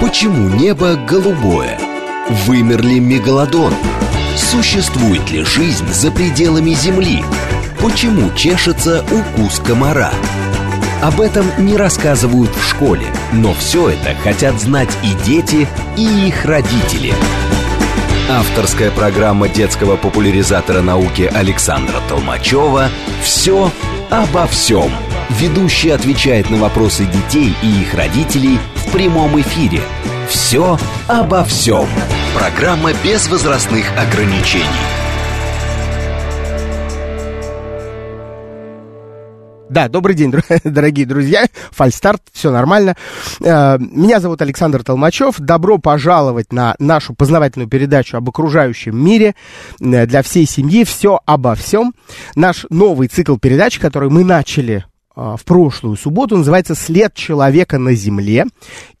Почему небо голубое? Вымер ли мегалодон? Существует ли жизнь за пределами Земли? Почему чешется укус комара? Об этом не рассказывают в школе, но все это хотят знать и дети, и их родители. Авторская программа детского популяризатора науки Александра Толмачева «Все обо всем». Ведущий отвечает на вопросы детей и их родителей в прямом эфире. Все обо всем. Программа без возрастных ограничений. Да, добрый день, дорогие друзья. Фальстарт, все нормально. Э, меня зовут Александр Толмачев. Добро пожаловать на нашу познавательную передачу об окружающем мире э, для всей семьи. Все обо всем. Наш новый цикл передач, который мы начали в прошлую субботу, называется «След человека на земле».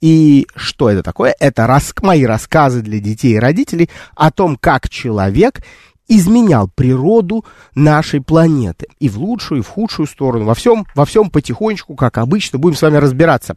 И что это такое? Это рас... мои рассказы для детей и родителей о том, как человек изменял природу нашей планеты. И в лучшую, и в худшую сторону. Во всем, во всем потихонечку, как обычно, будем с вами разбираться.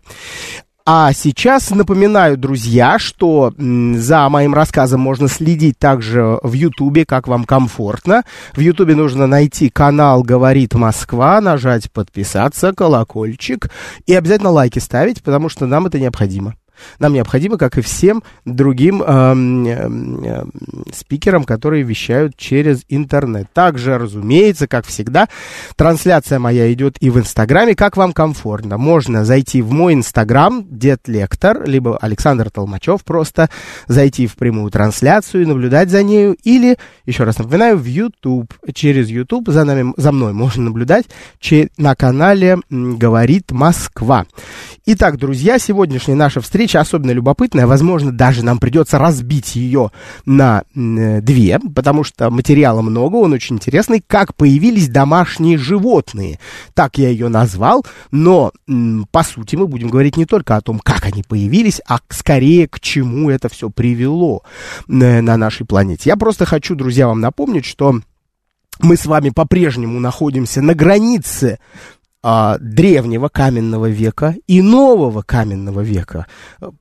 А сейчас напоминаю, друзья, что за моим рассказом можно следить также в Ютубе, как вам комфортно. В Ютубе нужно найти канал «Говорит Москва», нажать «Подписаться», колокольчик и обязательно лайки ставить, потому что нам это необходимо нам необходимо, как и всем другим э, э, спикерам, которые вещают через интернет. Также, разумеется, как всегда, трансляция моя идет и в Инстаграме, как вам комфортно. Можно зайти в мой Инстаграм, Дед Лектор, либо Александр Толмачев, просто зайти в прямую трансляцию и наблюдать за нею, или, еще раз напоминаю, в YouTube. Через YouTube за, нами, за мной можно наблюдать на канале «Говорит Москва». Итак, друзья, сегодняшняя наша встреча встреча особенно любопытная. Возможно, даже нам придется разбить ее на э, две, потому что материала много, он очень интересный. Как появились домашние животные. Так я ее назвал, но по сути мы будем говорить не только о том, как они появились, а скорее к чему это все привело э, на нашей планете. Я просто хочу, друзья, вам напомнить, что мы с вами по-прежнему находимся на границе а, древнего каменного века и нового каменного века.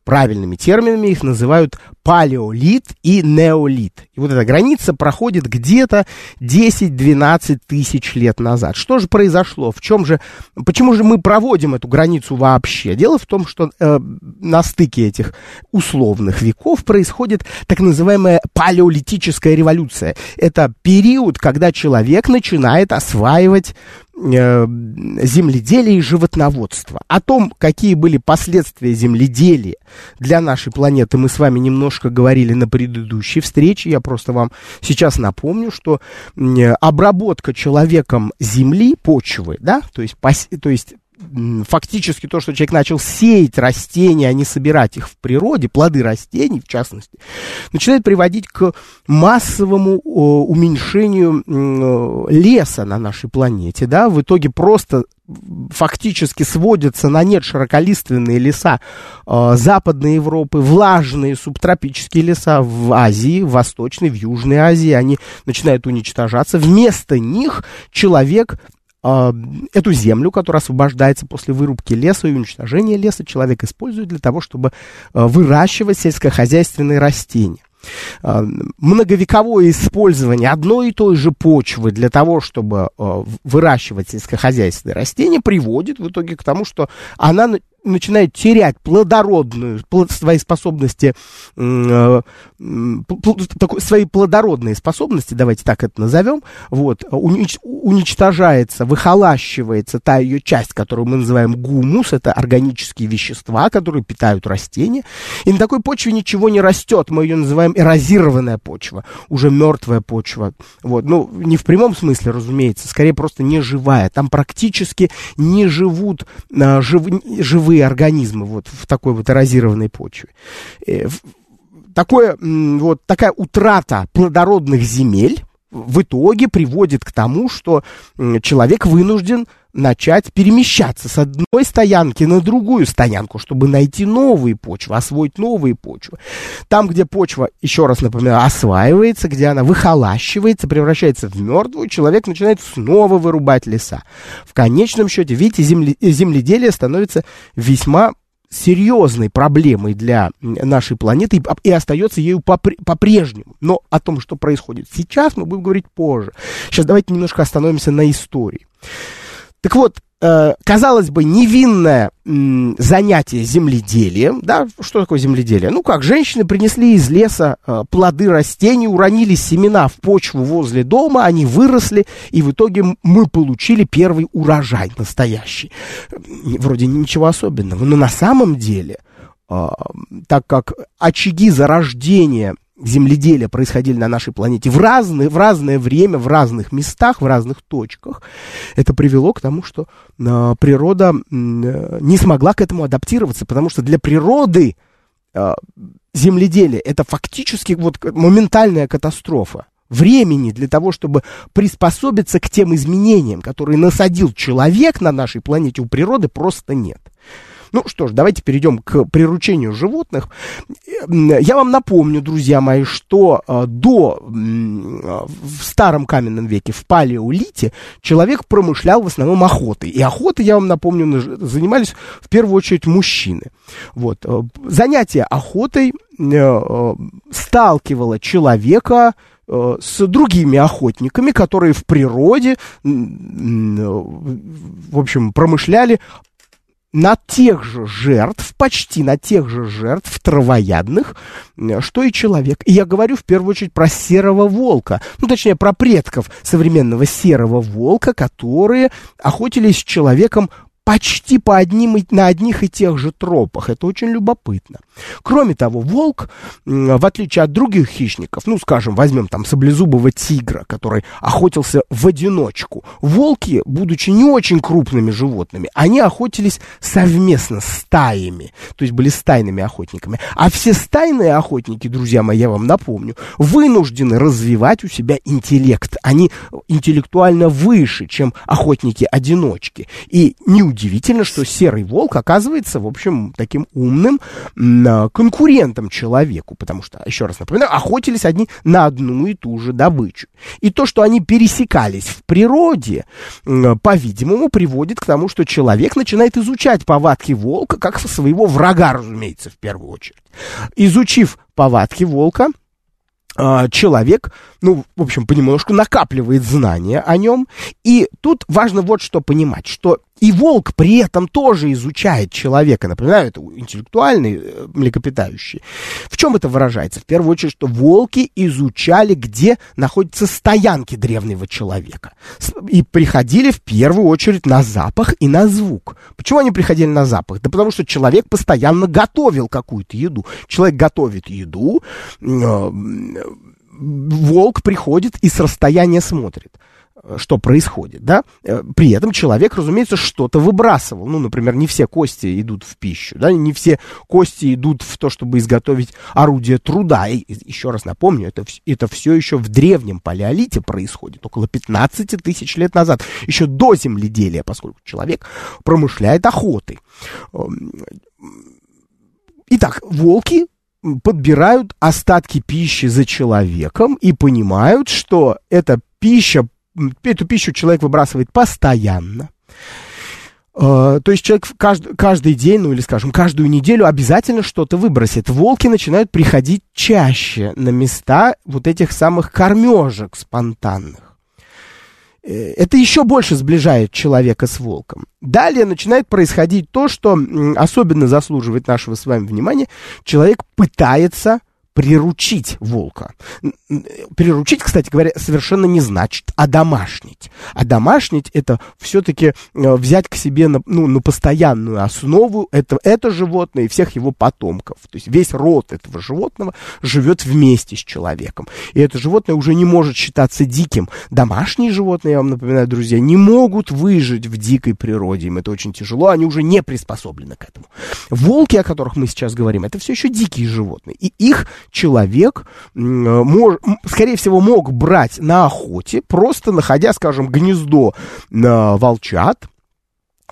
Правильными терминами их называют палеолит и неолит. И вот эта граница проходит где-то 10-12 тысяч лет назад. Что же произошло? В чем же, почему же мы проводим эту границу вообще? Дело в том, что э, на стыке этих условных веков происходит так называемая палеолитическая революция. Это период, когда человек начинает осваивать Э, земледелия и животноводства. О том, какие были последствия земледелия для нашей планеты, мы с вами немножко говорили на предыдущей встрече. Я просто вам сейчас напомню, что обработка человеком земли, почвы, да, то есть, то есть фактически то, что человек начал сеять растения, а не собирать их в природе, плоды растений в частности, начинает приводить к массовому уменьшению леса на нашей планете, да, в итоге просто фактически сводятся на нет широколиственные леса э, Западной Европы, влажные субтропические леса в Азии, в Восточной, в Южной Азии, они начинают уничтожаться. Вместо них человек эту землю, которая освобождается после вырубки леса и уничтожения леса, человек использует для того, чтобы а, выращивать сельскохозяйственные растения. Многовековое использование одной и той же почвы для того, чтобы выращивать сельскохозяйственные растения, приводит в итоге к тому, что она начинает терять плодородную, свои способности, э, свои плодородные способности, давайте так это назовем, вот, унич, уничтожается, выхолащивается та ее часть, которую мы называем гумус, это органические вещества, которые питают растения, и на такой почве ничего не растет, мы ее называем эрозированная почва, уже мертвая почва, вот, ну, не в прямом смысле, разумеется, скорее просто не живая, там практически не живут а, жив, живые живые организмы вот в такой вот эрозированной почве. Э, такое, вот такая утрата плодородных земель в итоге приводит к тому, что человек вынужден начать перемещаться с одной стоянки на другую стоянку, чтобы найти новые почвы, освоить новые почвы. Там, где почва, еще раз напоминаю, осваивается, где она выхолащивается, превращается в мертвую, человек начинает снова вырубать леса. В конечном счете, видите, земле, земледелие становится весьма серьезной проблемой для нашей планеты и, и остается ею по-прежнему. Но о том, что происходит сейчас, мы будем говорить позже. Сейчас давайте немножко остановимся на истории. Так вот, э, казалось бы, невинное занятие земледелием, да, что такое земледелие? Ну как, женщины принесли из леса э, плоды растений, уронили семена в почву возле дома, они выросли, и в итоге мы получили первый урожай настоящий. Вроде ничего особенного, но на самом деле, э, так как очаги зарождения земледелия происходили на нашей планете в разное, в разное время, в разных местах, в разных точках, это привело к тому, что э, природа э, не смогла к этому адаптироваться, потому что для природы э, земледелие это фактически вот моментальная катастрофа. Времени для того, чтобы приспособиться к тем изменениям, которые насадил человек на нашей планете, у природы просто нет. Ну что ж, давайте перейдем к приручению животных. Я вам напомню, друзья мои, что э, до, в старом каменном веке, в палеолите, человек промышлял в основном охотой. И охотой, я вам напомню, занимались в первую очередь мужчины. Вот. Э, занятие охотой э, сталкивало человека с другими охотниками, которые в природе, в общем, промышляли на тех же жертв, почти на тех же жертв травоядных, что и человек. И я говорю в первую очередь про серого волка, ну точнее про предков современного серого волка, которые охотились с человеком почти по одним, на одних и тех же тропах. Это очень любопытно. Кроме того, волк, в отличие от других хищников, ну, скажем, возьмем там саблезубого тигра, который охотился в одиночку. Волки, будучи не очень крупными животными, они охотились совместно стаями, то есть были стайными охотниками. А все стайные охотники, друзья мои, я вам напомню, вынуждены развивать у себя интеллект. Они интеллектуально выше, чем охотники-одиночки. И не удивительно, что серый волк оказывается, в общем, таким умным конкурентом человеку, потому что, еще раз напоминаю, охотились одни на одну и ту же добычу. И то, что они пересекались в природе, по-видимому, приводит к тому, что человек начинает изучать повадки волка как своего врага, разумеется, в первую очередь. Изучив повадки волка, а, человек, ну, в общем, понемножку накапливает знания о нем. И тут важно вот что понимать, что и волк при этом тоже изучает человека. Напоминаю, это интеллектуальный э, млекопитающий. В чем это выражается? В первую очередь, что волки изучали, где находятся стоянки древнего человека. И приходили в первую очередь на запах и на звук. Почему они приходили на запах? Да потому что человек постоянно готовил какую-то еду. Человек готовит еду, э, волк приходит и с расстояния смотрит что происходит, да, э, при этом человек, разумеется, что-то выбрасывал, ну, например, не все кости идут в пищу, да, не все кости идут в то, чтобы изготовить орудие труда, и еще раз напомню, это, это все еще в древнем палеолите происходит, около 15 тысяч лет назад, еще до земледелия, поскольку человек промышляет охотой. Эм, итак, волки подбирают остатки пищи за человеком и понимают, что эта пища эту пищу человек выбрасывает постоянно. Uh, то есть человек каждый, каждый день, ну или, скажем, каждую неделю обязательно что-то выбросит. Волки начинают приходить чаще на места вот этих самых кормежек спонтанных. Э, это еще больше сближает человека с волком. Далее начинает происходить то, что особенно заслуживает нашего с вами внимания. Человек пытается приручить волка. Приручить, кстати говоря, совершенно не значит одомашнить. Одомашнить это все-таки э, взять к себе на, ну, на постоянную основу это, это животное и всех его потомков. То есть весь род этого животного живет вместе с человеком. И это животное уже не может считаться диким. Домашние животные, я вам напоминаю, друзья, не могут выжить в дикой природе. Им это очень тяжело, они уже не приспособлены к этому. Волки, о которых мы сейчас говорим, это все еще дикие животные. И их человек, мож, скорее всего, мог брать на охоте, просто находя, скажем, гнездо на волчат,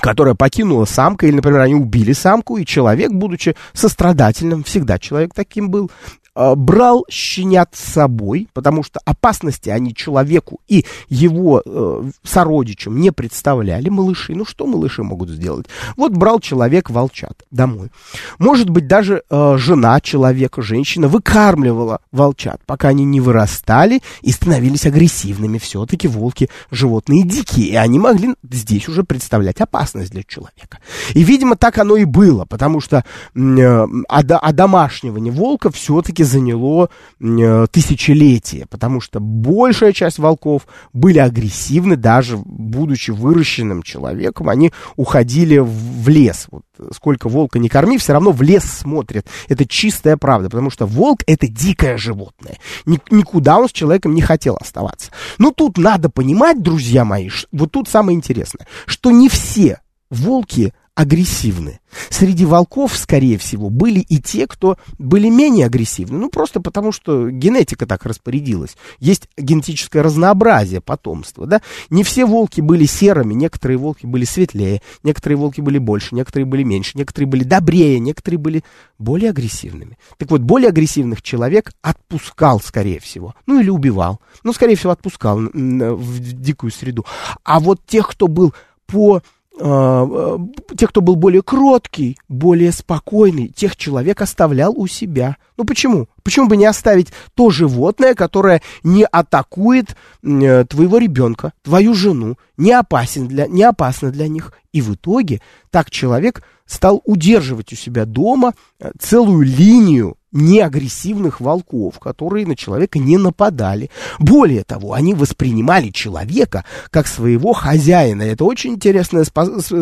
которая покинула самка, или, например, они убили самку, и человек, будучи сострадательным, всегда человек таким был, э, брал щенят с собой, потому что опасности они человеку и его э, сородичам не представляли, малыши. Ну что малыши могут сделать? Вот брал человек волчат домой. Может быть, даже э, жена человека, женщина выкармливала волчат, пока они не вырастали и становились агрессивными. Все-таки волки животные дикие, и они могли здесь уже представлять опасность для человека. И, видимо, так оно и было, потому что э, одомашнивание волка все-таки заняло э, тысячелетия, потому что большая часть волков были агрессивны, даже будучи выращенным человеком, они уходили в лес. Вот сколько волка не корми, все равно в лес смотрит. Это чистая правда, потому что волк это дикое животное. Никуда он с человеком не хотел оставаться. Но тут надо понимать, друзья мои, вот тут самое интересное, что не все волки агрессивны. Среди волков, скорее всего, были и те, кто были менее агрессивны. Ну, просто потому, что генетика так распорядилась. Есть генетическое разнообразие потомства, да. Не все волки были серыми, некоторые волки были светлее, некоторые волки были больше, некоторые были меньше, некоторые были добрее, некоторые были более агрессивными. Так вот, более агрессивных человек отпускал, скорее всего. Ну, или убивал. Ну, скорее всего, отпускал в дикую среду. А вот тех, кто был по те, кто был более кроткий, более спокойный, тех человек оставлял у себя. Ну почему? Почему бы не оставить то животное, которое не атакует э, твоего ребенка, твою жену, не, опасен для, не опасно для них? И в итоге так человек стал удерживать у себя дома э, целую линию неагрессивных волков, которые на человека не нападали. Более того, они воспринимали человека как своего хозяина. Это очень интересное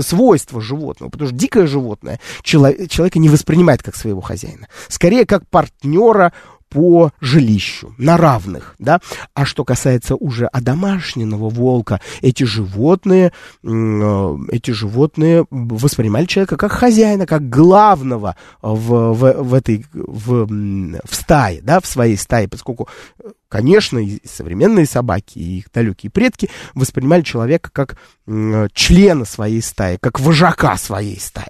свойство животного, потому что дикое животное человека не воспринимает как своего хозяина. Скорее, как партнера по жилищу, на равных, да. А что касается уже одомашненного волка, эти животные, э, эти животные воспринимали человека как хозяина, как главного в, в, в этой, в, в стае, да, в своей стае, поскольку конечно, и современные собаки, и их далекие предки воспринимали человека как члена своей стаи, как вожака своей стаи.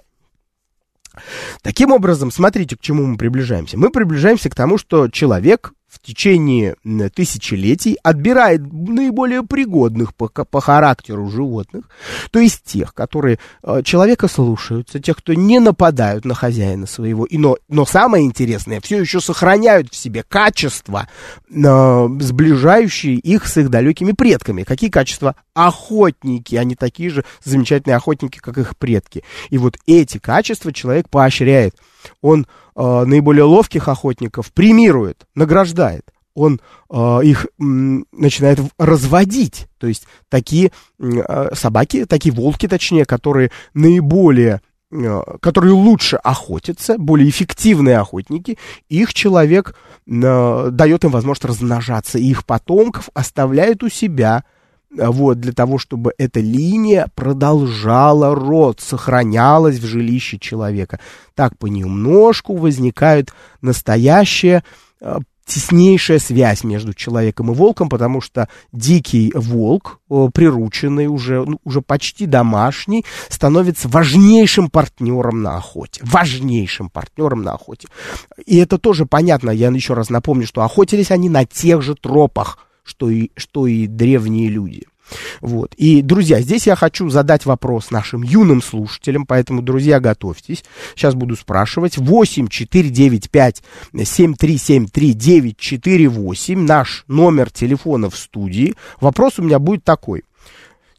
Таким образом, смотрите, к чему мы приближаемся. Мы приближаемся к тому, что человек в течение тысячелетий отбирает наиболее пригодных по, по характеру животных, то есть тех, которые э, человека слушаются, тех, кто не нападают на хозяина своего, и, но, но самое интересное, все еще сохраняют в себе качества, э, сближающие их с их далекими предками. Какие качества? Охотники, они такие же замечательные охотники, как их предки. И вот эти качества человек поощряет. Он э, наиболее ловких охотников премирует, награждает. Он э, их м, начинает разводить. То есть такие э, собаки, такие волки, точнее, которые наиболее э, которые лучше охотятся, более эффективные охотники, их человек э, дает им возможность размножаться, и их потомков оставляет у себя – вот, для того, чтобы эта линия продолжала род, сохранялась в жилище человека. Так понемножку возникает настоящая э, теснейшая связь между человеком и волком, потому что дикий волк, прирученный уже, ну, уже почти домашний, становится важнейшим партнером на охоте. Важнейшим партнером на охоте. И это тоже понятно, я еще раз напомню, что охотились они на тех же тропах, что и, что и древние люди. Вот. И, друзья, здесь я хочу задать вопрос нашим юным слушателям, поэтому, друзья, готовьтесь. Сейчас буду спрашивать. 8 495 7373 948 наш номер телефона в студии. Вопрос у меня будет такой.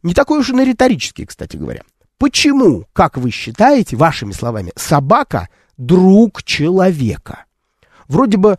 Не такой уж и на риторический, кстати говоря. Почему, как вы считаете, вашими словами, собака друг человека? Вроде бы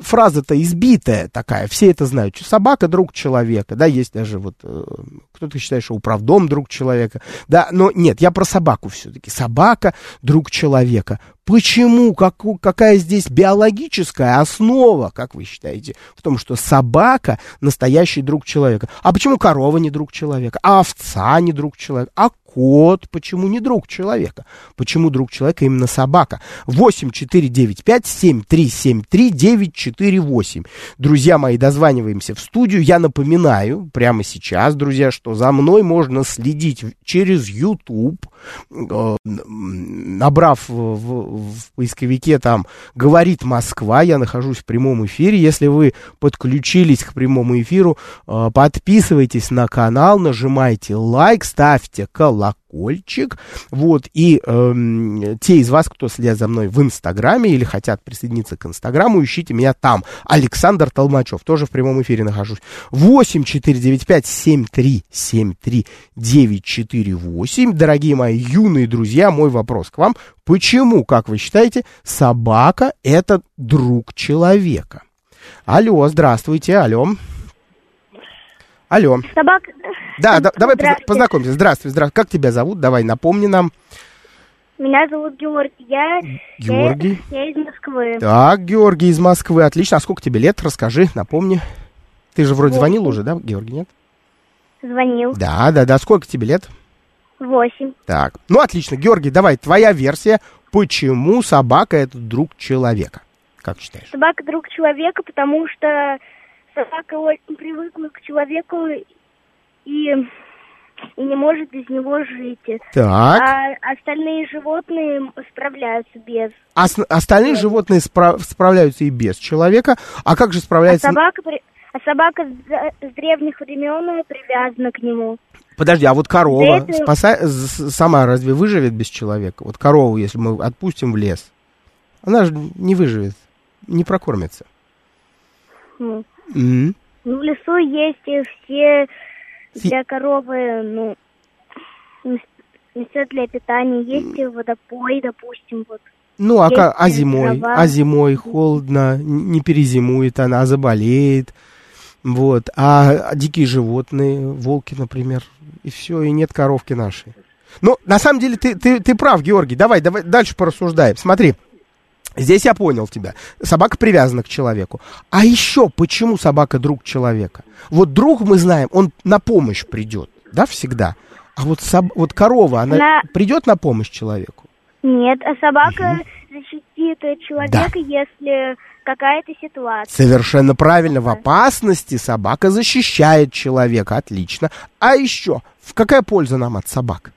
фраза-то избитая такая, все это знают. Собака друг человека, да, есть даже вот, э, кто-то считает, что управдом друг человека, да, но нет, я про собаку все-таки. Собака друг человека. Почему? Как, какая здесь биологическая основа, как вы считаете, в том, что собака настоящий друг человека? А почему корова не друг человека? А овца не друг человека? А кот почему не друг человека? Почему друг человека именно собака? 8 4 9 5 7 3 7 3 9 4 8. Друзья мои, дозваниваемся в студию. Я напоминаю прямо сейчас, друзья, что за мной можно следить через YouTube, э, набрав в в поисковике там «Говорит Москва», я нахожусь в прямом эфире. Если вы подключились к прямому эфиру, э, подписывайтесь на канал, нажимайте лайк, ставьте колокольчик колокольчик. Вот, и э, те из вас, кто следят за мной в Инстаграме или хотят присоединиться к Инстаграму, ищите меня там. Александр Толмачев, тоже в прямом эфире нахожусь. 8 495 7373 948. Дорогие мои юные друзья, мой вопрос к вам. Почему, как вы считаете, собака это друг человека? Алло, здравствуйте, алло. Алло. Собака. Да, да давай познакомимся. Здравствуй, здравствуй. Как тебя зовут? Давай, напомни нам. Меня зовут Георгий. Я, Георгий. Я, я из Москвы. Так, Георгий из Москвы. Отлично. А сколько тебе лет? Расскажи, напомни. Ты же вроде Восемь. звонил уже, да, Георгий, нет? Звонил. Да, да, да. Сколько тебе лет? Восемь. Так. Ну, отлично. Георгий, давай, твоя версия. Почему собака это друг человека? Как считаешь? Собака друг человека, потому что собака очень привыкла к человеку и, и не может без него жить. Так. А остальные животные справляются без. А остальные животные спра- справляются и без человека. А как же А справляется... собака, при- а собака с, с древних времен привязана к нему. Подожди, а вот корова это- спаса- сама разве выживет без человека? Вот корову, если мы отпустим в лес, она же не выживет, не прокормится. Ну, М. Ну, в лесу есть и все для коровы, ну, все для питания. Есть и водопой, допустим, вот. Ну, а, Есть а зимой? трава. А зимой холодно, не перезимует она, а заболеет. Вот. А, а дикие животные, волки, например, и все, и нет коровки нашей. Ну, на самом деле, ты, ты, ты прав, Георгий. Давай, давай дальше порассуждаем. Смотри, здесь я понял тебя. Собака привязана к человеку. А еще почему собака друг человека? Вот друг, мы знаем, он на помощь придет, да, всегда. А вот, соб- вот корова, она На- придет на помощь человеку? Нет, а собака защитит э, человека, если какая-то ситуация. Совершенно правильно. В опасности собака защищает человека. Отлично. А еще, в какая польза нам от собак?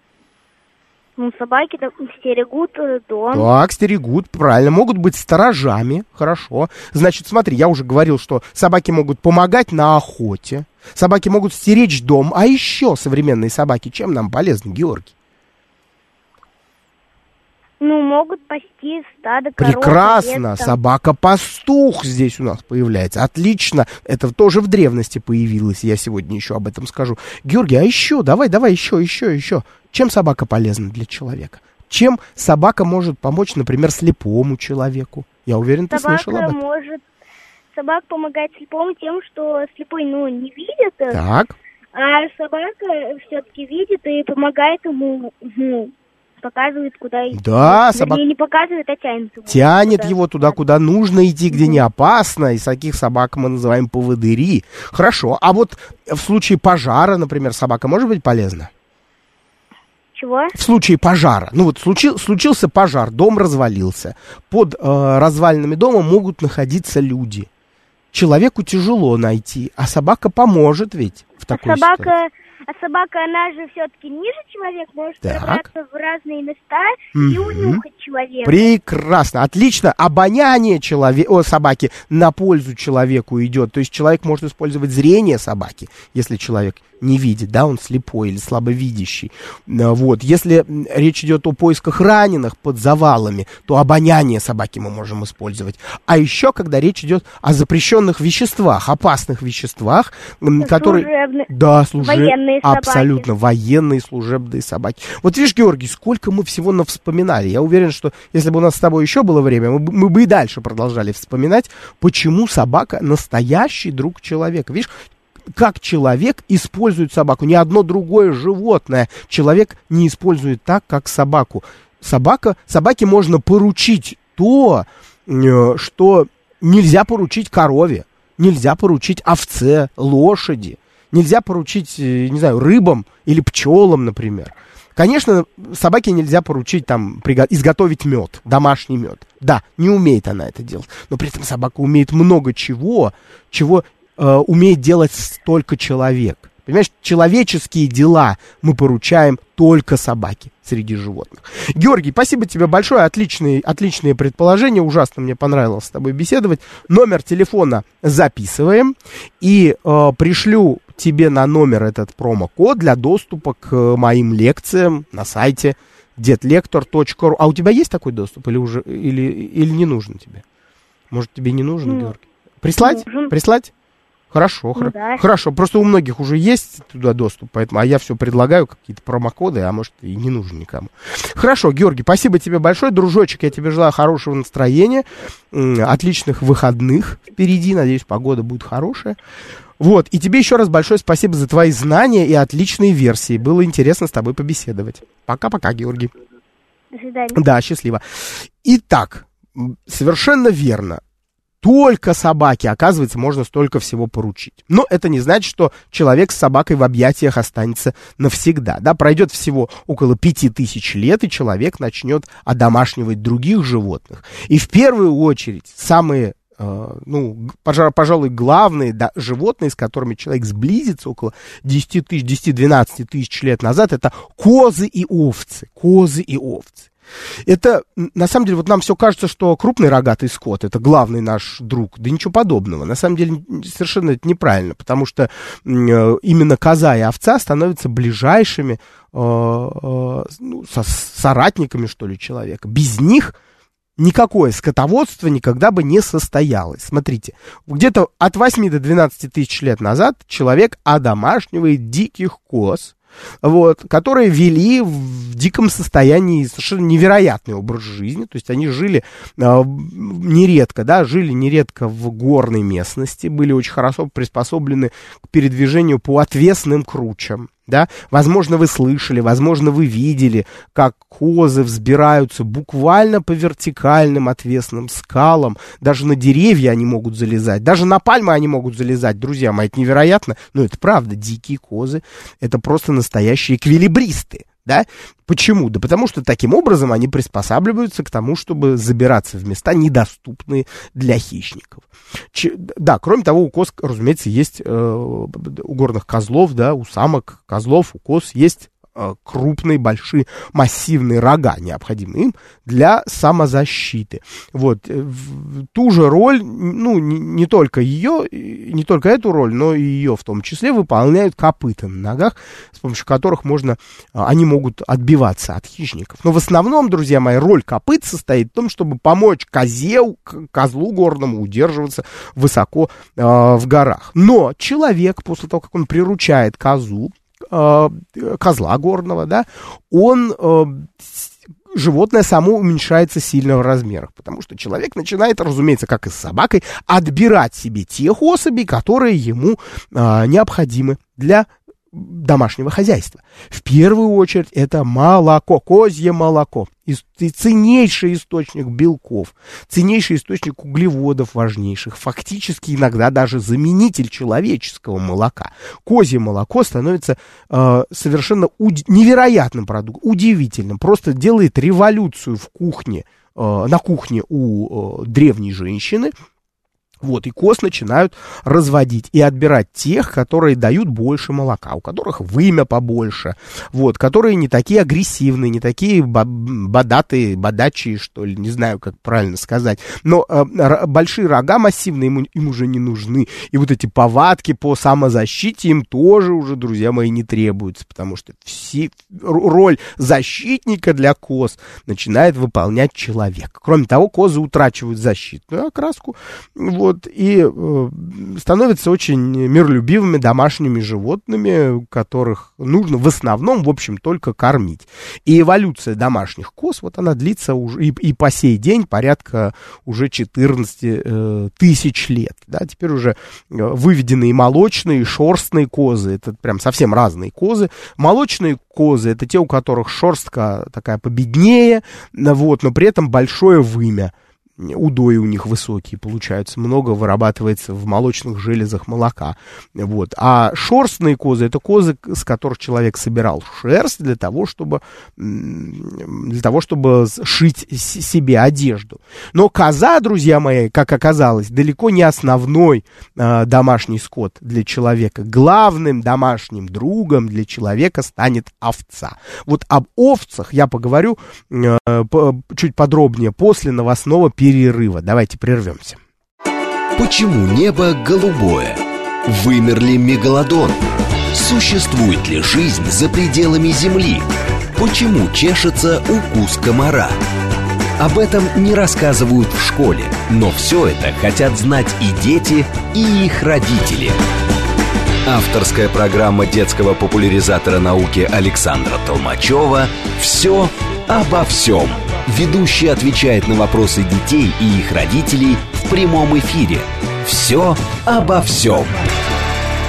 Ну, собаки да, стерегут э, дом. Так, стерегут, правильно. Могут быть сторожами. Хорошо. Значит, смотри, я уже говорил, что собаки могут помогать на охоте. Собаки могут стеречь дом. А еще современные собаки чем нам полезны, Георгий? Ну, могут пасти стадо коров. Прекрасно. Собака-пастух здесь у нас появляется. Отлично. Это тоже в древности появилось. Я сегодня еще об этом скажу. Георгий, а еще, давай, давай, еще, еще, еще. Чем собака полезна для человека? Чем собака может помочь, например, слепому человеку? Я уверен, ты Собака слышал об этом. может... Собака помогает слепому тем, что слепой, ну, не видит, Так, а собака все-таки видит и помогает ему, ну, показывает, куда идти. Да, Вернее, собака- не показывает, а тянет его. тянет туда. его туда, куда нужно идти, где не опасно. И таких собак мы называем поводыри. Хорошо. А вот в случае пожара, например, собака может быть полезна? Чего? в случае пожара, ну вот случил, случился пожар, дом развалился, под э, развалинами дома могут находиться люди. Человеку тяжело найти, а собака поможет ведь в А такой собака, ситуации. а собака, она же все-таки ниже человека, может Так. пробраться в разные места и Мгм. унюхать человека. Прекрасно, отлично. Обоняние челове- о, собаки на пользу человеку идет. То есть человек может использовать зрение собаки, если человек не видит, да, он слепой или слабовидящий. Э, Вот. Если речь идет о поисках раненых под завалами, то обоняние собаки мы можем использовать. А еще, когда речь идет о запрещенных веществах, опасных веществах, которые... Служебные- Да, служеб- военные собаки. Абсолютно, военные служебные собаки. Вот видишь, Георгий, сколько мы всего навспоминали. Я уверен, что если бы у нас с тобой еще было время, мы, бы- мы бы и дальше продолжали вспоминать, почему собака настоящий друг человека. Видишь, как человек использует собаку. Ни одно другое животное человек не использует так, как собаку. Собака, собаке можно поручить то, э, что нельзя поручить корове, нельзя поручить овце, лошади, нельзя поручить, э, не знаю, рыбам или пчелам, например. Конечно, собаке нельзя поручить там изготовить мед, домашний мед. Да, не умеет она это делать. Но при этом собака умеет много чего, чего э, умеет делать только человек. Понимаешь, человеческие дела мы поручаем только собаке среди животных. Георгий, спасибо тебе большое, отличные, отличные предположения, ужасно мне понравилось с тобой беседовать. Номер телефона записываем и э, пришлю тебе на номер этот промокод для доступа к моим лекциям на сайте detlektor.ru. А у тебя есть такой доступ или уже или, или не нужен тебе? Может, тебе не нужен, Ну, Георгий? Прислать? нужен. Прислать? Хорошо, Ну хоро- да. хорошо. Просто у многих уже есть туда доступ, поэтому, а я все предлагаю, какие-то промокоды, а может и не нужен никому. Хорошо, Георгий, спасибо тебе большое. Дружочек, я тебе желаю хорошего настроения, отличных выходных впереди. Надеюсь, погода будет хорошая. Вот, и тебе еще раз большое спасибо за твои знания и отличные версии. Было интересно с тобой побеседовать. Пока-пока, Георгий. До свидания. Да, счастливо. Итак, совершенно верно. Только собаке, оказывается, можно столько всего поручить. Но это не значит, что человек с собакой в объятиях останется навсегда. Да, пройдет всего около пяти тысяч лет, и человек начнет одомашнивать других животных. И в первую очередь самые ну, г- пожа- пожалуй, главные да, животные, с которыми человек сблизится около 10 тысяч, 10-12 тысяч лет назад, это козы и овцы. Козы и овцы. Это, на самом деле, вот нам все кажется, что крупный рогатый скот это главный наш друг. Да ничего подобного. На самом деле, совершенно это неправильно, потому что э, именно коза и овца становятся ближайшими э, э, ну, со- соратниками, что ли, человека. Без них никакое скотоводство никогда бы не состоялось. Смотрите, где-то от 8 до 12 тысяч лет назад человек одомашнивает диких коз, вот, которые вели в диком состоянии совершенно невероятный образ жизни, то есть они жили э, нередко, да, жили нередко в горной местности, были очень хорошо приспособлены к передвижению по отвесным кручам, да, возможно, вы слышали, возможно, вы видели, как козы взбираются буквально по вертикальным отвесным скалам, даже на деревья они могут залезать, даже на пальмы они могут залезать, друзья мои, это невероятно, но это правда, дикие козы, это просто настоящие эквилибристы, да? Почему? Да потому что таким образом они приспосабливаются к тому, чтобы забираться в места, недоступные для хищников. Че- да, кроме того, у коз, разумеется, есть, э, у горных козлов, да, у самок козлов, у коз есть крупные, большие, массивные рога, необходимые им для самозащиты. Вот, э, ту же роль, ну, не, не только ее, не только эту роль, но и ее в том числе выполняют копыта на ногах, с помощью которых можно, а, они могут отбиваться от хищников. Но в основном, друзья мои, роль копыт состоит в том, чтобы помочь козе, козлу горному удерживаться высоко э, в горах. Но человек, после того, как он приручает козу, э, козла горного, да, он э, животное само уменьшается сильно в размерах, потому что человек начинает, разумеется, как и с собакой, отбирать себе тех особей, которые ему э, необходимы для домашнего хозяйства. В первую очередь это молоко, козье молоко. И ценнейший источник белков, ценнейший источник углеводов важнейших, фактически иногда даже заменитель человеческого молока. Козье молоко становится э, совершенно уд- невероятным продуктом, удивительным, просто делает революцию в кухне, э, на кухне у э, древней женщины, вот, и коз начинают разводить и отбирать тех, которые дают больше молока, у которых вымя побольше, вот, которые не такие агрессивные, не такие бодатые, бодачие, что ли, не знаю, как правильно сказать. Но э, большие рога массивные им, им уже не нужны. И вот эти повадки по самозащите им тоже уже, друзья мои, не требуются, потому что все, роль защитника для коз начинает выполнять человек. Кроме того, козы утрачивают защитную окраску, вот, и э, становятся очень миролюбивыми домашними животными, которых нужно в основном, в общем, только кормить. И эволюция домашних коз, вот она длится уже и, и по сей день порядка уже 14 э, тысяч лет. Да? Теперь уже э, выведены и молочные, и шерстные козы, это прям совсем разные козы. Молочные козы, это те, у которых шерстка такая победнее, вот, но при этом большое вымя удои у них высокие получаются, много вырабатывается в молочных железах молока. Вот. А шерстные козы, это козы, с которых человек собирал шерсть для того, чтобы, для того, чтобы шить себе одежду. Но коза, друзья мои, как оказалось, далеко не основной э, домашний скот для человека. Главным домашним другом для человека станет овца. Вот об овцах я поговорю э, чуть подробнее после новостного перерыва. Давайте прервемся. Почему небо голубое? Вымер ли мегалодон? Существует ли жизнь за пределами Земли? Почему чешется укус комара? Об этом не рассказывают в школе, но все это хотят знать и дети, и их родители. Авторская программа детского популяризатора науки Александра Толмачева «Все обо всем». Ведущий отвечает на вопросы детей и их родителей в прямом эфире. «Все обо всем».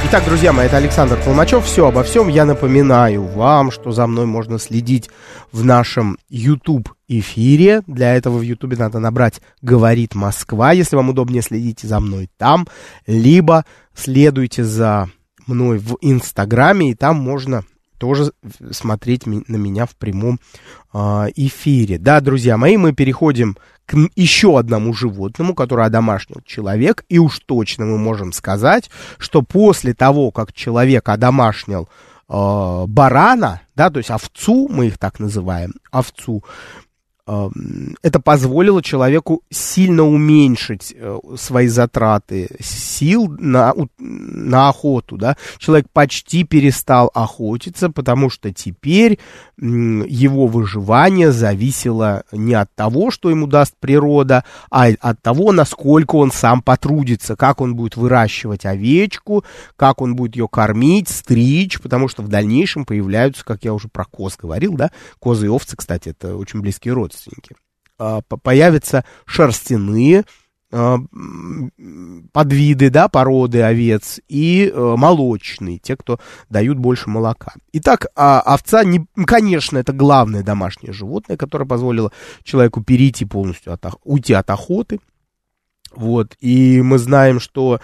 Итак, друзья мои, это Александр Толмачев. Все обо всем. Я напоминаю вам, что за мной можно следить в нашем YouTube эфире. Для этого в YouTube надо набрать «Говорит Москва». Если вам удобнее, следите за мной там. Либо следуйте за мной в Инстаграме, и там можно тоже смотреть на меня в прямом э, эфире. Да, друзья мои, мы переходим к еще одному животному, которое одомашнил человек, и уж точно мы можем сказать, что после того, как человек одомашнил э, барана, да, то есть овцу, мы их так называем, овцу, это позволило человеку сильно уменьшить э, свои затраты сил на, на охоту. Да? Человек почти перестал охотиться, потому что теперь его выживание зависело не от того, что ему даст природа, а от того, насколько он сам потрудится, как он будет выращивать овечку, как он будет ее кормить, стричь, потому что в дальнейшем появляются, как я уже про коз говорил, да, козы и овцы, кстати, это очень близкие родственники, а, появятся шерстяные Э, подвиды, да, породы овец и э, молочные, те, кто дают больше молока. Итак, а овца, не, конечно, это главное домашнее животное, которое позволило человеку перейти полностью, от, уйти от охоты. Вот, и мы знаем, что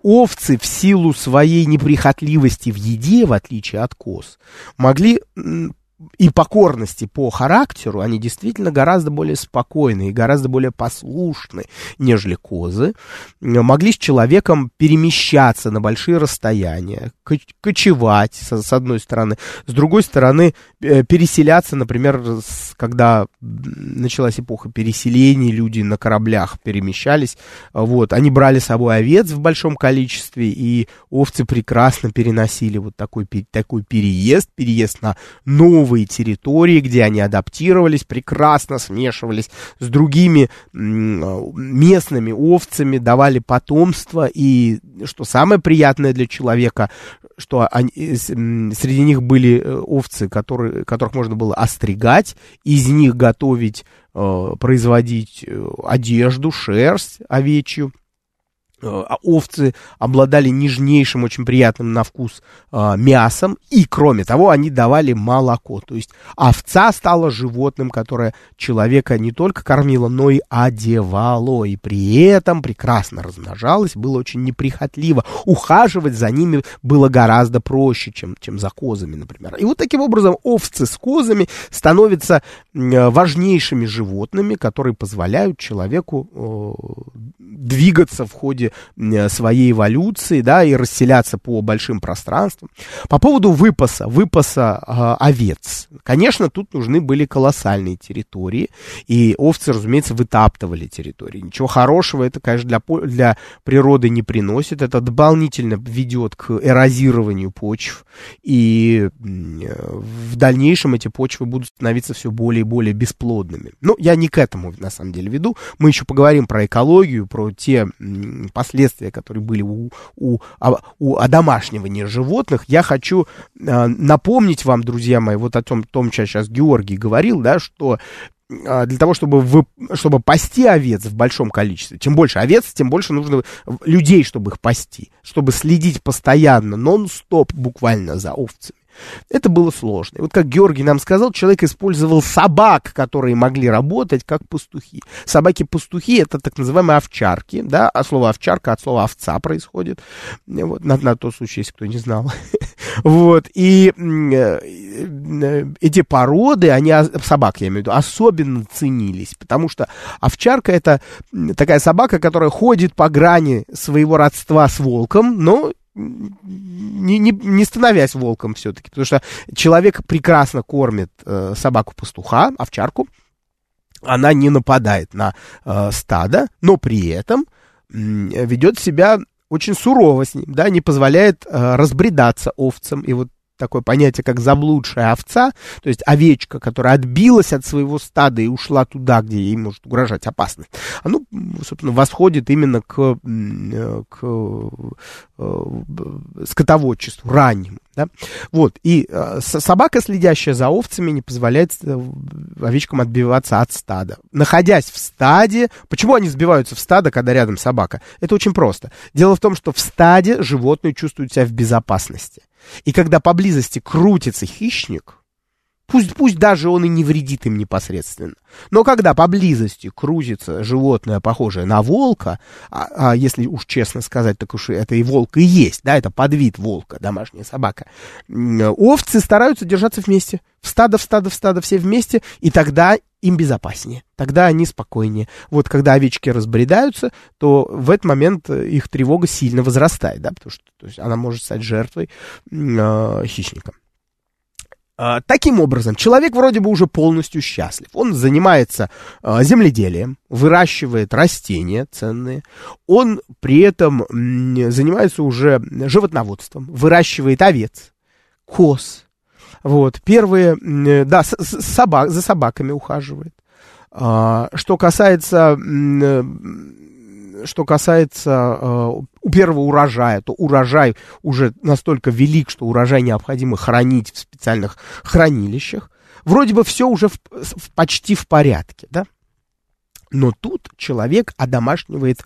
овцы в силу своей неприхотливости в еде, в отличие от коз, могли и покорности по характеру, они действительно гораздо более спокойные, гораздо более послушны, нежели козы, могли с человеком перемещаться на большие расстояния, кочевать, с одной стороны, с другой стороны, э, переселяться, например, когда началась эпоха переселений, люди на кораблях перемещались, вот, они брали с собой овец в большом количестве, и овцы прекрасно переносили вот такой, такой переезд, переезд на новый новые территории, где они адаптировались, прекрасно смешивались с другими местными овцами, давали потомство, и, что самое приятное для человека, что они, среди них были э, овцы, которые, которых можно было остригать, из них готовить, э, производить э, одежду, шерсть овечью, а овцы обладали нежнейшим, очень приятным на вкус э, мясом, и кроме того, они давали молоко. То есть овца стала животным, которое человека не только кормило, но и одевало, и при этом прекрасно размножалось, было очень неприхотливо. Ухаживать за ними было гораздо проще, чем, чем за козами, например. И вот таким образом овцы с козами становятся важнейшими животными, которые позволяют человеку э, двигаться в ходе Э, своей эволюции, да, и расселяться по большим пространствам. По поводу выпаса, выпаса э, овец. Конечно, тут нужны были колоссальные территории, и овцы, разумеется, вытаптывали территории. Ничего хорошего это, конечно, для, для природы не приносит. Это дополнительно ведет к эрозированию почв, и в дальнейшем эти почвы будут становиться все более и более бесплодными. Но я не к этому, на самом деле, веду. Мы еще поговорим про экологию, про те последствия, которые были у, у, а, у одомашнивания животных, я хочу э, напомнить вам, друзья мои, вот о том, том, что сейчас Георгий говорил, да, что а, для того, чтобы, вы, чтобы пасти овец в большом количестве, чем больше овец, тем больше нужно людей, чтобы их пасти, чтобы следить постоянно, нон-стоп буквально за овцами. Это было сложно. И вот как Георгий нам сказал, человек использовал собак, которые могли работать как пастухи. Собаки-пастухи это так называемые овчарки, да, а слово овчарка от слова овца происходит. Вот, на, на тот случай, если кто не знал. Вот, и э, эти породы, они, собак я имею в виду, особенно ценились, потому что овчарка это такая собака, которая ходит по грани своего родства с волком, но не, не, не становясь волком все-таки, потому что человек прекрасно кормит э, собаку-пастуха, овчарку, она не нападает на э, стадо, но при этом э, ведет себя очень сурово с ним, да, не позволяет э, разбредаться овцам. И вот такое понятие, как заблудшая овца, то есть овечка, которая отбилась от своего стада и ушла туда, где ей может угрожать опасность, оно, собственно, восходит именно к, э, к э, скотоводчеству раннему. Да? Вот, и э, собака, следящая за овцами, не позволяет овечкам отбиваться от стада. Находясь в стаде, почему они сбиваются в стадо, когда рядом собака? Это очень просто. Дело в том, что в стаде животные чувствуют себя в безопасности. И когда поблизости крутится хищник, пусть, пусть даже он и не вредит им непосредственно, но когда поблизости крутится животное, похожее на волка, а, а если уж честно сказать, так уж это и волк и есть, да, это подвид волка, домашняя собака, овцы стараются держаться вместе, в стадо, в стадо, в стадо, все вместе, и тогда им безопаснее, тогда они спокойнее. Вот когда овечки разбредаются, то в этот момент их тревога сильно возрастает, да, потому что то есть она может стать жертвой э, хищника. Э, таким образом, человек вроде бы уже полностью счастлив. Он занимается э, земледелием, выращивает растения ценные. Он при этом э, занимается уже животноводством, выращивает овец, коз, вот, первые, да, с, с собак, за собаками ухаживает. А, что касается, что касается а, у первого урожая, то урожай уже настолько велик, что урожай необходимо хранить в специальных хранилищах. Вроде бы все уже в, в, почти в порядке, да? Но тут человек одомашнивает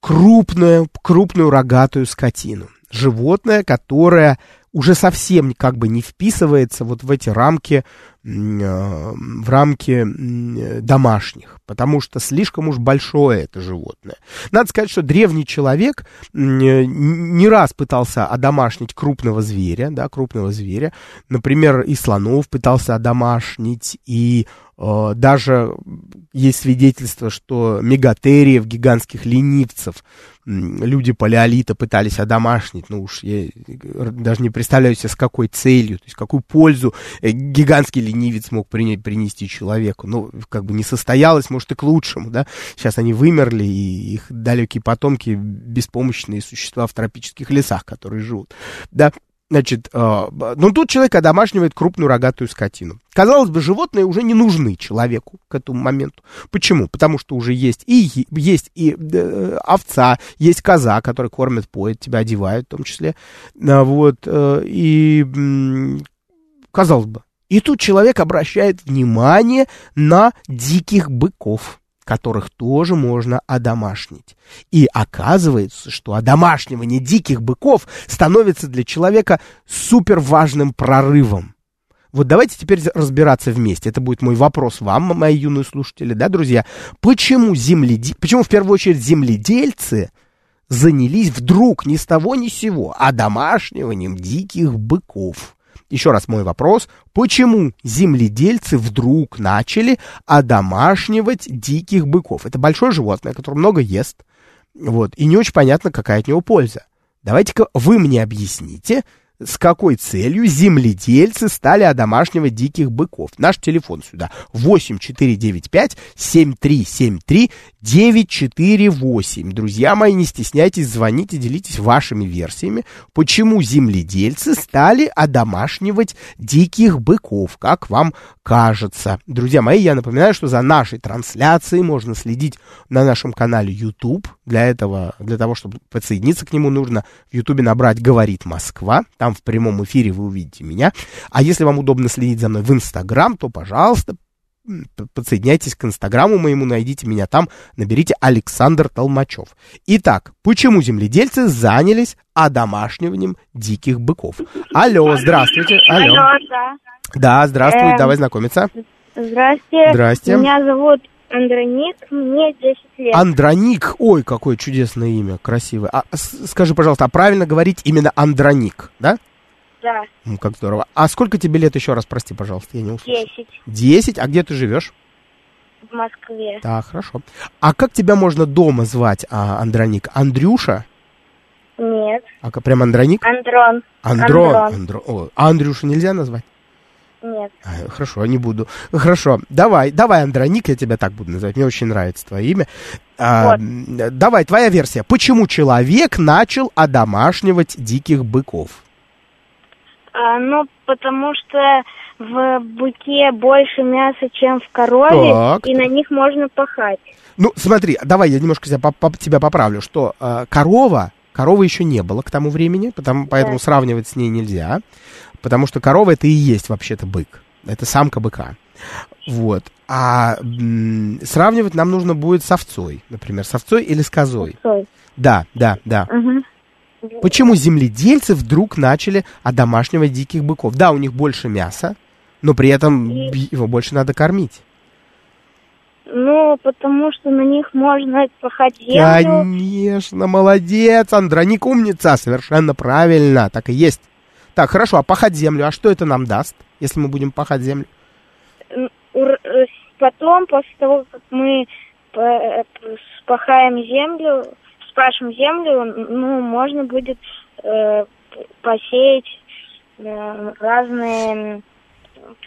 крупную, крупную рогатую скотину. Животное, которое уже совсем как бы не вписывается вот в эти рамки, э, в рамки домашних, потому что слишком уж большое это животное. Надо сказать, что древний человек не раз пытался одомашнить крупного зверя, да, крупного зверя, например, и слонов пытался одомашнить, и э, даже есть свидетельство, что мегатериев, гигантских ленивцев, люди палеолита пытались одомашнить, ну уж я даже не представляю себе, с какой целью, то есть какую пользу э, гигантский ленивец мог принести человеку. Ну, как бы не состоялось, может, и к лучшему, да. Сейчас они вымерли, и их далекие потомки беспомощные существа в тропических лесах, которые живут, да. Значит, э, ну тут человек одомашнивает крупную рогатую скотину. Казалось бы, животные уже не нужны человеку к этому моменту. Почему? Потому что уже есть и есть и э, овца, есть коза, которая кормит, поет, тебя одевают в том числе. А, вот, э, и казалось бы. И тут человек обращает внимание на диких быков которых тоже можно одомашнить. И оказывается, что одомашнивание диких быков становится для человека супер важным прорывом. Вот давайте теперь разбираться вместе. Это будет мой вопрос вам, мои юные слушатели, да, друзья? Почему, земледе... Почему в первую очередь земледельцы занялись вдруг ни с того ни с сего одомашниванием диких быков? Еще раз мой вопрос. Почему земледельцы вдруг начали одомашнивать диких быков? Это большое животное, которое много ест. Вот, и не очень понятно, какая от него польза. Давайте-ка вы мне объясните, с какой целью земледельцы стали одомашнивать диких быков. Наш телефон сюда 8495-7373-948. Друзья мои, не стесняйтесь, звоните, делитесь вашими версиями, почему земледельцы стали одомашнивать диких быков, как вам кажется. Друзья мои, я напоминаю, что за нашей трансляцией можно следить на нашем канале YouTube. Для этого, для того, чтобы подсоединиться к нему, нужно в YouTube набрать «Говорит Москва». Там в прямом эфире вы увидите меня. А если вам удобно следить за мной в Instagram, то, пожалуйста, подсоединяйтесь к инстаграму моему, найдите меня там, наберите Александр Толмачев. Итак, почему земледельцы занялись одомашниванием диких быков? Алло, здравствуйте. Алло. Алло, да. Да, здравствуй, Эм. давай знакомиться. Здрасте. Здрасте. Меня зовут Андроник, мне 10 лет. Андроник, ой, какое чудесное имя, красивое. А, скажи, пожалуйста, а правильно говорить именно Андроник, да? Да, Ну, как здорово. А сколько тебе лет еще раз, прости, пожалуйста, я не услышал. 10 Десять? А где ты живешь? в Москве. Так, хорошо. А как тебя можно дома звать, а, Андроник? Андрюша? Нет, А как прям Андроник? Андрон. Андрон. Андрон. Андро- о, а Андрюшу нельзя назвать? Нет. А, хорошо, не буду. Хорошо, давай, давай, Андроник, я тебя так буду называть. Мне очень нравится твое имя. А, Вот. давай, твоя версия. Почему человек начал одомашнивать диких быков? А, ну, потому что в быке больше мяса, чем в корове, Так. и на них можно пахать. Ну, смотри, давай я немножко тебя, поп- тебя поправлю, что э, корова, коровы еще не было к тому времени, потому, поэтому Да. сравнивать с ней нельзя, потому что корова это и есть вообще-то бык, это самка быка. Вот. А м, сравнивать нам нужно будет с овцой, например, с овцой или с козой. Стой. Да, да, да. Мгм. Почему земледельцы вдруг начали одомашнивать диких быков? Да, у них больше мяса, но при этом его больше надо кормить. Ну, потому что на них можно пахать землю. Конечно, молодец, Андроник умница, совершенно правильно, так и есть. Так, хорошо, а пахать землю, а что это нам даст, если мы будем пахать землю? Э, Потом, после того, как мы э, спахаем землю, спашем землю, ну, можно будет э, посеять э, разные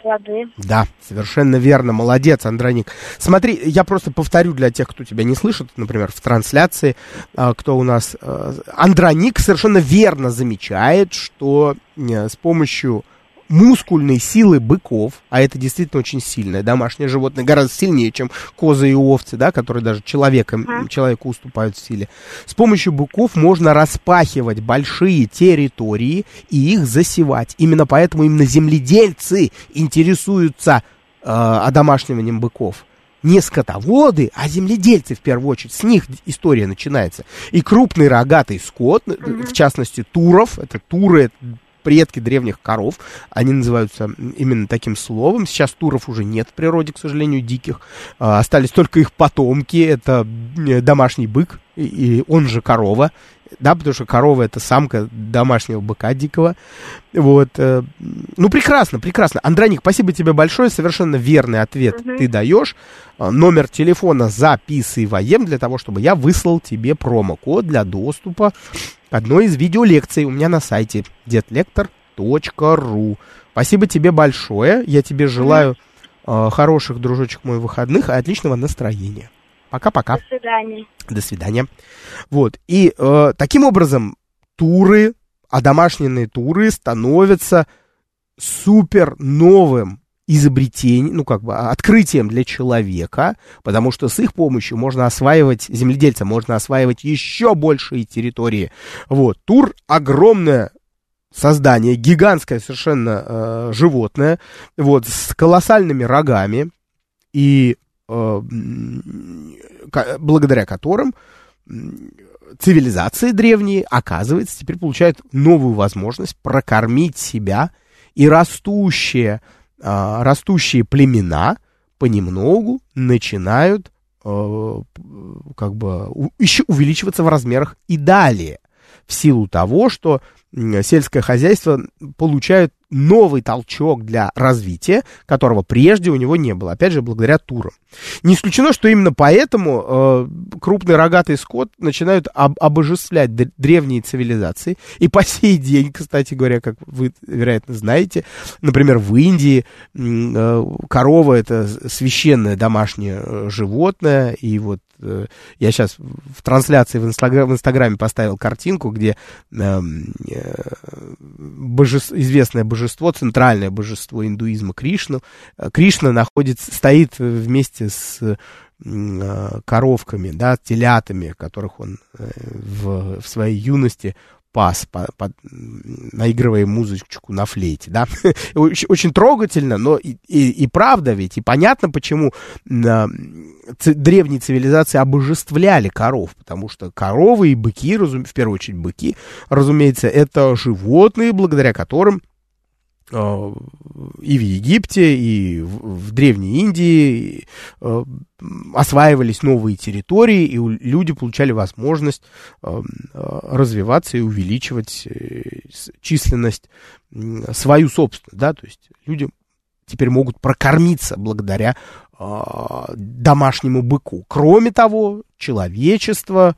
плоды. Да, совершенно верно, молодец, Андроник. Смотри, я просто повторю для тех, кто тебя не слышит, например, в трансляции, а, кто у нас... э, Андроник совершенно верно замечает, что э, с помощью мускульной силы быков, а это действительно очень сильное домашнее животное, гораздо сильнее, чем козы и овцы, да, которые даже человеком, человеку уступают в силе. С помощью быков можно распахивать большие территории и их засевать. Именно поэтому именно земледельцы интересуются э, одомашниванием быков. Не скотоводы, а земледельцы в первую очередь. С них история начинается. И крупный рогатый скот, э, в частности туров, это туры, это предки древних коров, они называются именно таким словом. Сейчас туров уже нет в природе, к сожалению, диких. А, остались только их потомки, это домашний бык, и он же корова. Да, потому что корова это самка домашнего быка дикого. Вот. э, Ну, прекрасно, прекрасно. Андроник, спасибо тебе большое. Совершенно верный ответ Мгм. ты даешь. А, Номер телефона записываем для того, чтобы я выслал тебе промокод для доступа к одной из видеолекций у меня на сайте детлектор.ру. Спасибо тебе большое. Я тебе желаю э, хороших, дружочек мой, выходных и отличного настроения. Пока-пока. До свидания. До свидания. Вот. И э, таким образом туры, одомашненные туры становятся супер новым изобретением, ну как бы открытием для человека, потому что с их помощью можно осваивать, земледельца можно осваивать еще большие территории. Вот. Тур огромное создание, гигантское совершенно э, животное, вот, с колоссальными рогами, и благодаря которым цивилизации древние, оказывается, теперь получают новую возможность прокормить себя, и растущие, а, растущие племена понемногу начинают э, как бы еще увеличиваться в размерах и далее, в силу того, что сельское хозяйство получает новый толчок для развития, которого прежде у него не было, опять же, благодаря турам. Не исключено, что именно поэтому э, крупный рогатый скот начинают об- обожествлять древние цивилизации. И по сей день, кстати говоря, как вы, вероятно, знаете, например, в Индии э, корова это священное домашнее э, животное. И вот э, я сейчас в трансляции в, инстагра- в Инстаграме поставил картинку, где эм, э, божес- известное божество, центральное божество индуизма Кришну, э, Кришна находится, стоит вместе с э, коровками, да, телятами, которых он э, в, в своей юности пас, по, по, наигрывая музычку на флейте, да. очень, очень трогательно, но и, и, и правда ведь, и понятно, почему э, древние цивилизации обожествляли коров, потому что коровы и быки, разум, в первую очередь быки, разумеется, это животные, благодаря которым и в Египте, и в, Древней Индии э, осваивались новые территории, и люди получали возможность э, развиваться и увеличивать численность свою собственную, да, то есть люди теперь могут прокормиться благодаря домашнему быку. Кроме того, человечество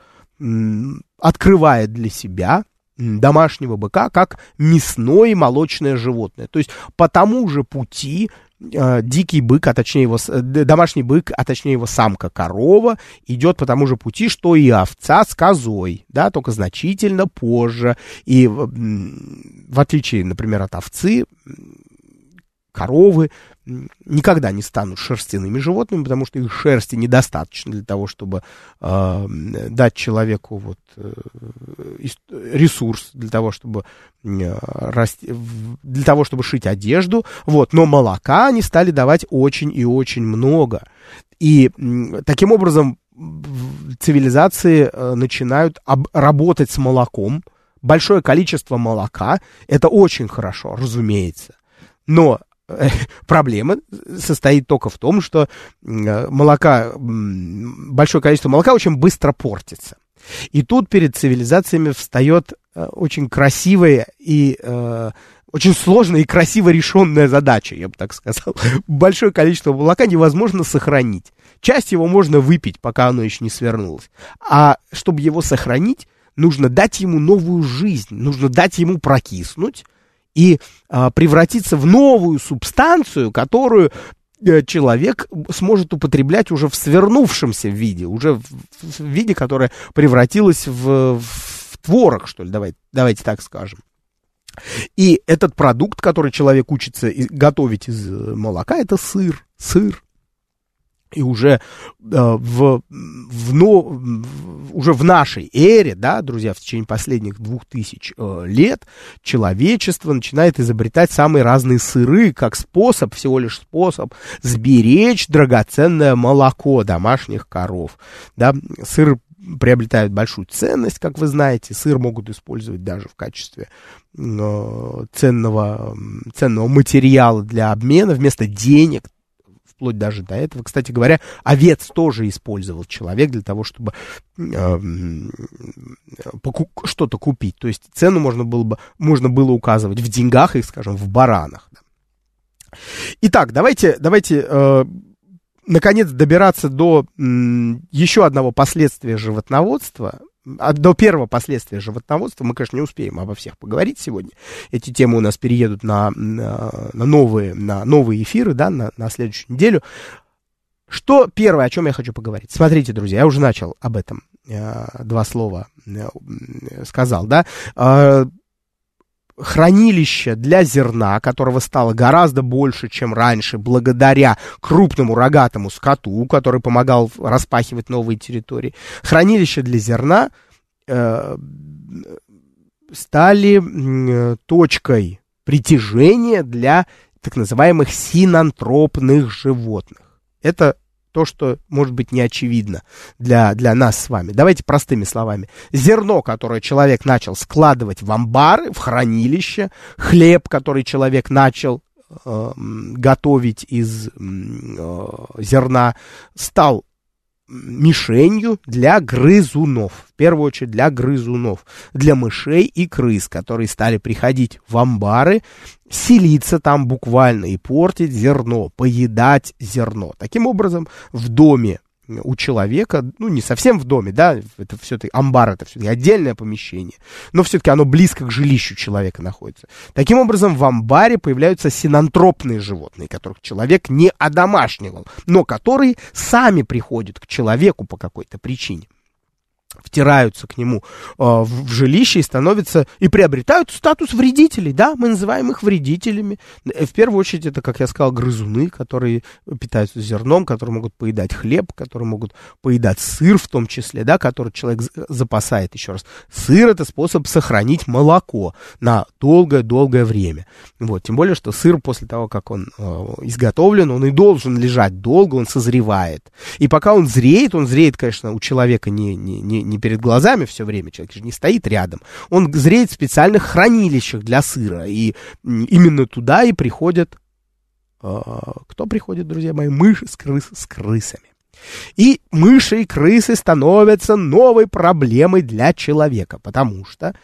открывает для себя домашнего быка как мясное молочное животное. То есть по тому же пути э, дикий бык, а точнее его, э, домашний бык, а точнее его самка корова, идет по тому же пути, что и овца с козой, да, только значительно позже. И в отличие, например, от овцы, коровы никогда не станут шерстяными животными, потому что их шерсти недостаточно для того, чтобы э, дать человеку вот, э, ресурс для того, чтобы э, расти, для того, чтобы шить одежду. Вот. Но молока они стали давать очень и очень много. И э, таким образом цивилизации э, начинают об, работать с молоком. Большое количество молока, это очень хорошо, разумеется. Но проблема состоит только в том, что молока, большое количество молока очень быстро портится. И тут перед цивилизациями встает э, очень красивая и э, очень сложная и красиво решенная задача, я бы так сказал. Большое количество молока невозможно сохранить. Часть его можно выпить, пока оно еще не свернулось. А чтобы его сохранить, нужно дать ему новую жизнь, нужно дать ему прокиснуть, и а, превратиться в новую субстанцию, которую э, человек сможет употреблять уже в свернувшемся виде, уже в, в виде, которое превратилось в, в творог, что ли, давайте, давайте так скажем. И этот продукт, который человек учится готовить из молока, это сыр. Сыр и уже э, в, в, но, уже в нашей эре, да, друзья, в течение последних двух тысяч э, лет человечество начинает изобретать самые разные сыры, как способ, всего лишь способ сберечь драгоценное молоко домашних коров. Да, сыр приобретает большую ценность, как вы знаете. Сыр могут использовать даже в качестве э, ценного, ценного материала для обмена вместо денег вплоть даже до этого. Кстати говоря, овец тоже использовал человек для того, чтобы э, что-то купить. То есть цену можно было, бы, можно было указывать в деньгах их, скажем, в баранах. Итак, давайте, давайте э, наконец добираться до м, еще одного последствия животноводства, до первого последствия животноводства мы, конечно, не успеем обо всех поговорить сегодня. Эти темы у нас переедут на, на, на, новые, на новые эфиры, да, на, на следующую неделю. Что первое, о чем я хочу поговорить? Смотрите, друзья, я уже начал об этом э, два слова э, сказал, да. Э, хранилище для зерна, которого стало гораздо больше, чем раньше, благодаря крупному рогатому скоту, который помогал распахивать новые территории. Хранилища для зерна э, стали э, точкой притяжения для так называемых синантропных животных. Это то, что может быть не очевидно для, для нас с вами. Давайте простыми словами. Зерно, которое человек начал складывать в амбары, в хранилище, хлеб, который человек начал э, готовить из э, зерна, стал мишенью для грызунов. В первую очередь для грызунов, для мышей и крыс, которые стали приходить в амбары, селиться там буквально и портить зерно, поедать зерно. Таким образом, в доме у человека, ну, не совсем в доме, да, это все-таки амбар, это все-таки отдельное помещение, но все-таки оно близко к жилищу человека находится. Таким образом, в амбаре появляются синантропные животные, которых человек не одомашнивал, но которые сами приходят к человеку по какой-то причине. Втираются к нему э, в, жилище и становятся, и приобретают статус вредителей, да, мы называем их вредителями. В первую очередь это, как я сказал, грызуны, которые питаются зерном, которые могут поедать хлеб, которые могут поедать сыр в том числе, да, который человек запасает, еще раз. Сыр это способ сохранить молоко на долгое-долгое время. Вот, тем более, что сыр после того, как он э, изготовлен, он и должен лежать долго, он созревает. И пока он зреет, он зреет, конечно, у человека не, не, не, не перед глазами все время, человек же не стоит рядом. Он зреет в специальных хранилищах для сыра. И именно туда и приходят... Э, кто приходит, друзья мои? Мыши с, крыс, с крысами. И мыши и крысы становятся новой проблемой для человека, потому что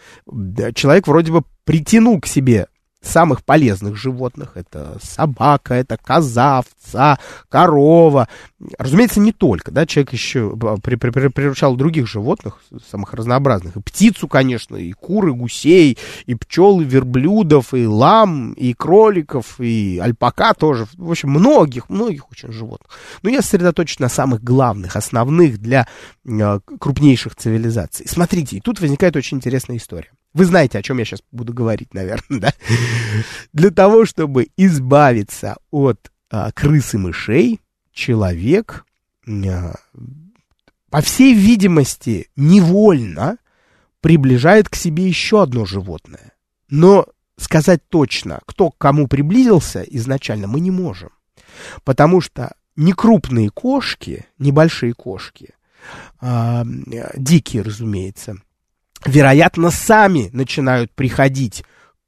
человек вроде бы притянул к себе самых полезных животных. Это собака, это коза, овца, корова. Разумеется, не только. Да, человек еще при, при, при, приручал других животных, самых разнообразных. И птицу, конечно, и куры, гусей, и пчел, и верблюдов, и лам, и кроликов, и альпака тоже. В общем, многих, многих очень животных. Но я сосредоточен на самых главных, основных для э, крупнейших цивилизаций. Смотрите, и тут возникает очень интересная история. Вы знаете, о чем я сейчас буду говорить, наверное, да? Для того, чтобы избавиться от а, крыс и мышей, человек, а, по всей видимости, невольно приближает к себе еще одно животное. Но сказать точно, кто к кому приблизился изначально, мы не можем. Потому что некрупные кошки, небольшие кошки, а, дикие, разумеется, вероятно, сами начинают приходить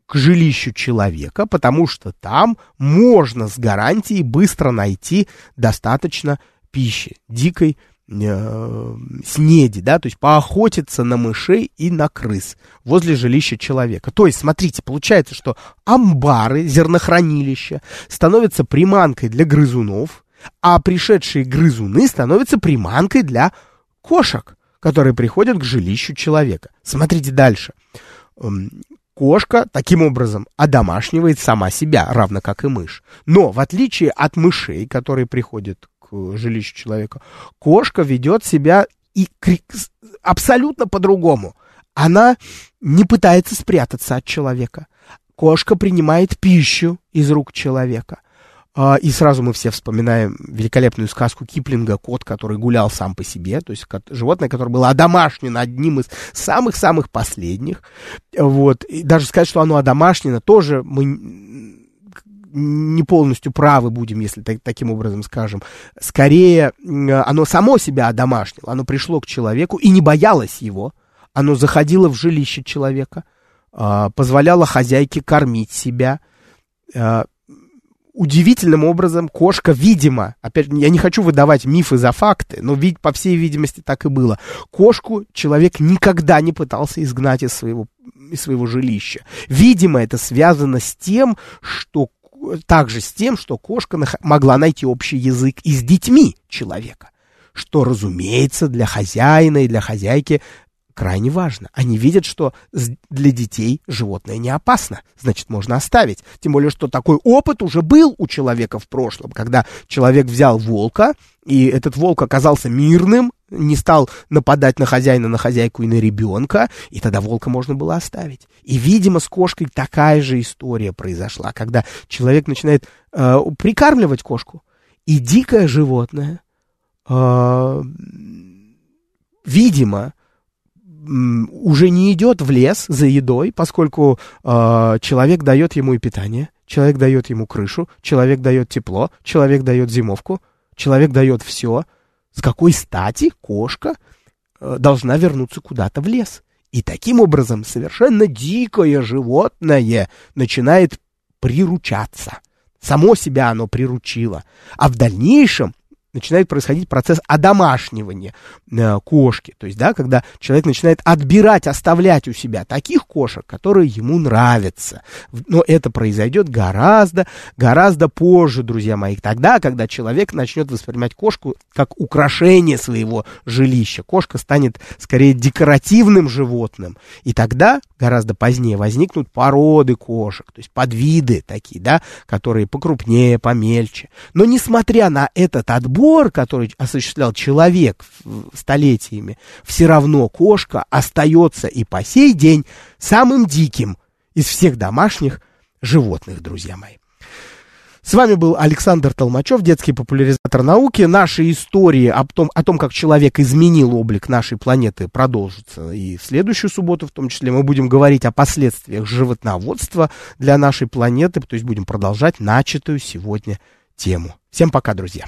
к жилищу человека, потому что там можно с гарантией быстро найти достаточно пищи, дикой э, снеди, да, то есть поохотиться на мышей и на крыс возле жилища человека. То есть, смотрите, получается, что амбары, зернохранилища становятся приманкой для грызунов, а пришедшие грызуны становятся приманкой для кошек которые приходят к жилищу человека. Смотрите дальше. Кошка таким образом одомашнивает сама себя, равно как и мышь. Но в отличие от мышей, которые приходят к жилищу человека, кошка ведет себя и абсолютно по-другому. Она не пытается спрятаться от человека. Кошка принимает пищу из рук человека. А, и сразу мы все вспоминаем великолепную сказку Киплинга «Кот, который гулял сам по себе», то есть животное, которое было одомашнено одним из самых-самых последних. Вот. И даже сказать, что оно одомашнено, тоже мы не полностью правы будем, если так, таким образом скажем. Скорее, оно само себя одомашнило, оно пришло к человеку и не боялось его. Оно заходило в жилище человека, а, позволяло хозяйке кормить себя, а, удивительным образом кошка, видимо, опять, я не хочу выдавать мифы за факты, но ведь по всей видимости так и было. Кошку человек никогда не пытался изгнать из своего, из своего жилища. Видимо, это связано с тем, что также с тем, что кошка могла найти общий язык и с детьми человека что, разумеется, для хозяина и для хозяйки крайне важно. Они видят, что для детей животное не опасно, значит, можно оставить. Тем более, что такой опыт уже был у человека в прошлом, когда человек взял волка, и этот волк оказался мирным, не стал нападать на хозяина, на хозяйку и на ребенка, и тогда волка можно было оставить. И, видимо, с кошкой такая же история произошла, когда человек начинает э, прикармливать кошку, и дикое животное, э, видимо, уже не идет в лес за едой, поскольку э, человек дает ему и питание, человек дает ему крышу, человек дает тепло, человек дает зимовку, человек дает все. С какой стати кошка э, должна вернуться куда-то в лес? И таким образом совершенно дикое животное начинает приручаться. Само себя оно приручило. А в дальнейшем начинает происходить процесс одомашнивания э, кошки. То есть, да, когда человек начинает отбирать, оставлять у себя таких кошек, которые ему нравятся. Но это произойдет гораздо, гораздо позже, друзья мои. Тогда, когда человек начнет воспринимать кошку как украшение своего жилища. Кошка станет скорее декоративным животным. И тогда, гораздо позднее, возникнут породы кошек, то есть подвиды такие, да, которые покрупнее, помельче. Но несмотря на этот отбор, отбор, который осуществлял человек столетиями, все равно кошка остается и по сей день самым диким из всех домашних животных, друзья мои. С вами был Александр Толмачев, детский популяризатор науки. Наши истории о том, о том, как человек изменил облик нашей планеты, продолжатся и в следующую субботу, в том числе мы будем говорить о последствиях животноводства для нашей планеты, то есть будем продолжать начатую сегодня тему. Всем пока, друзья.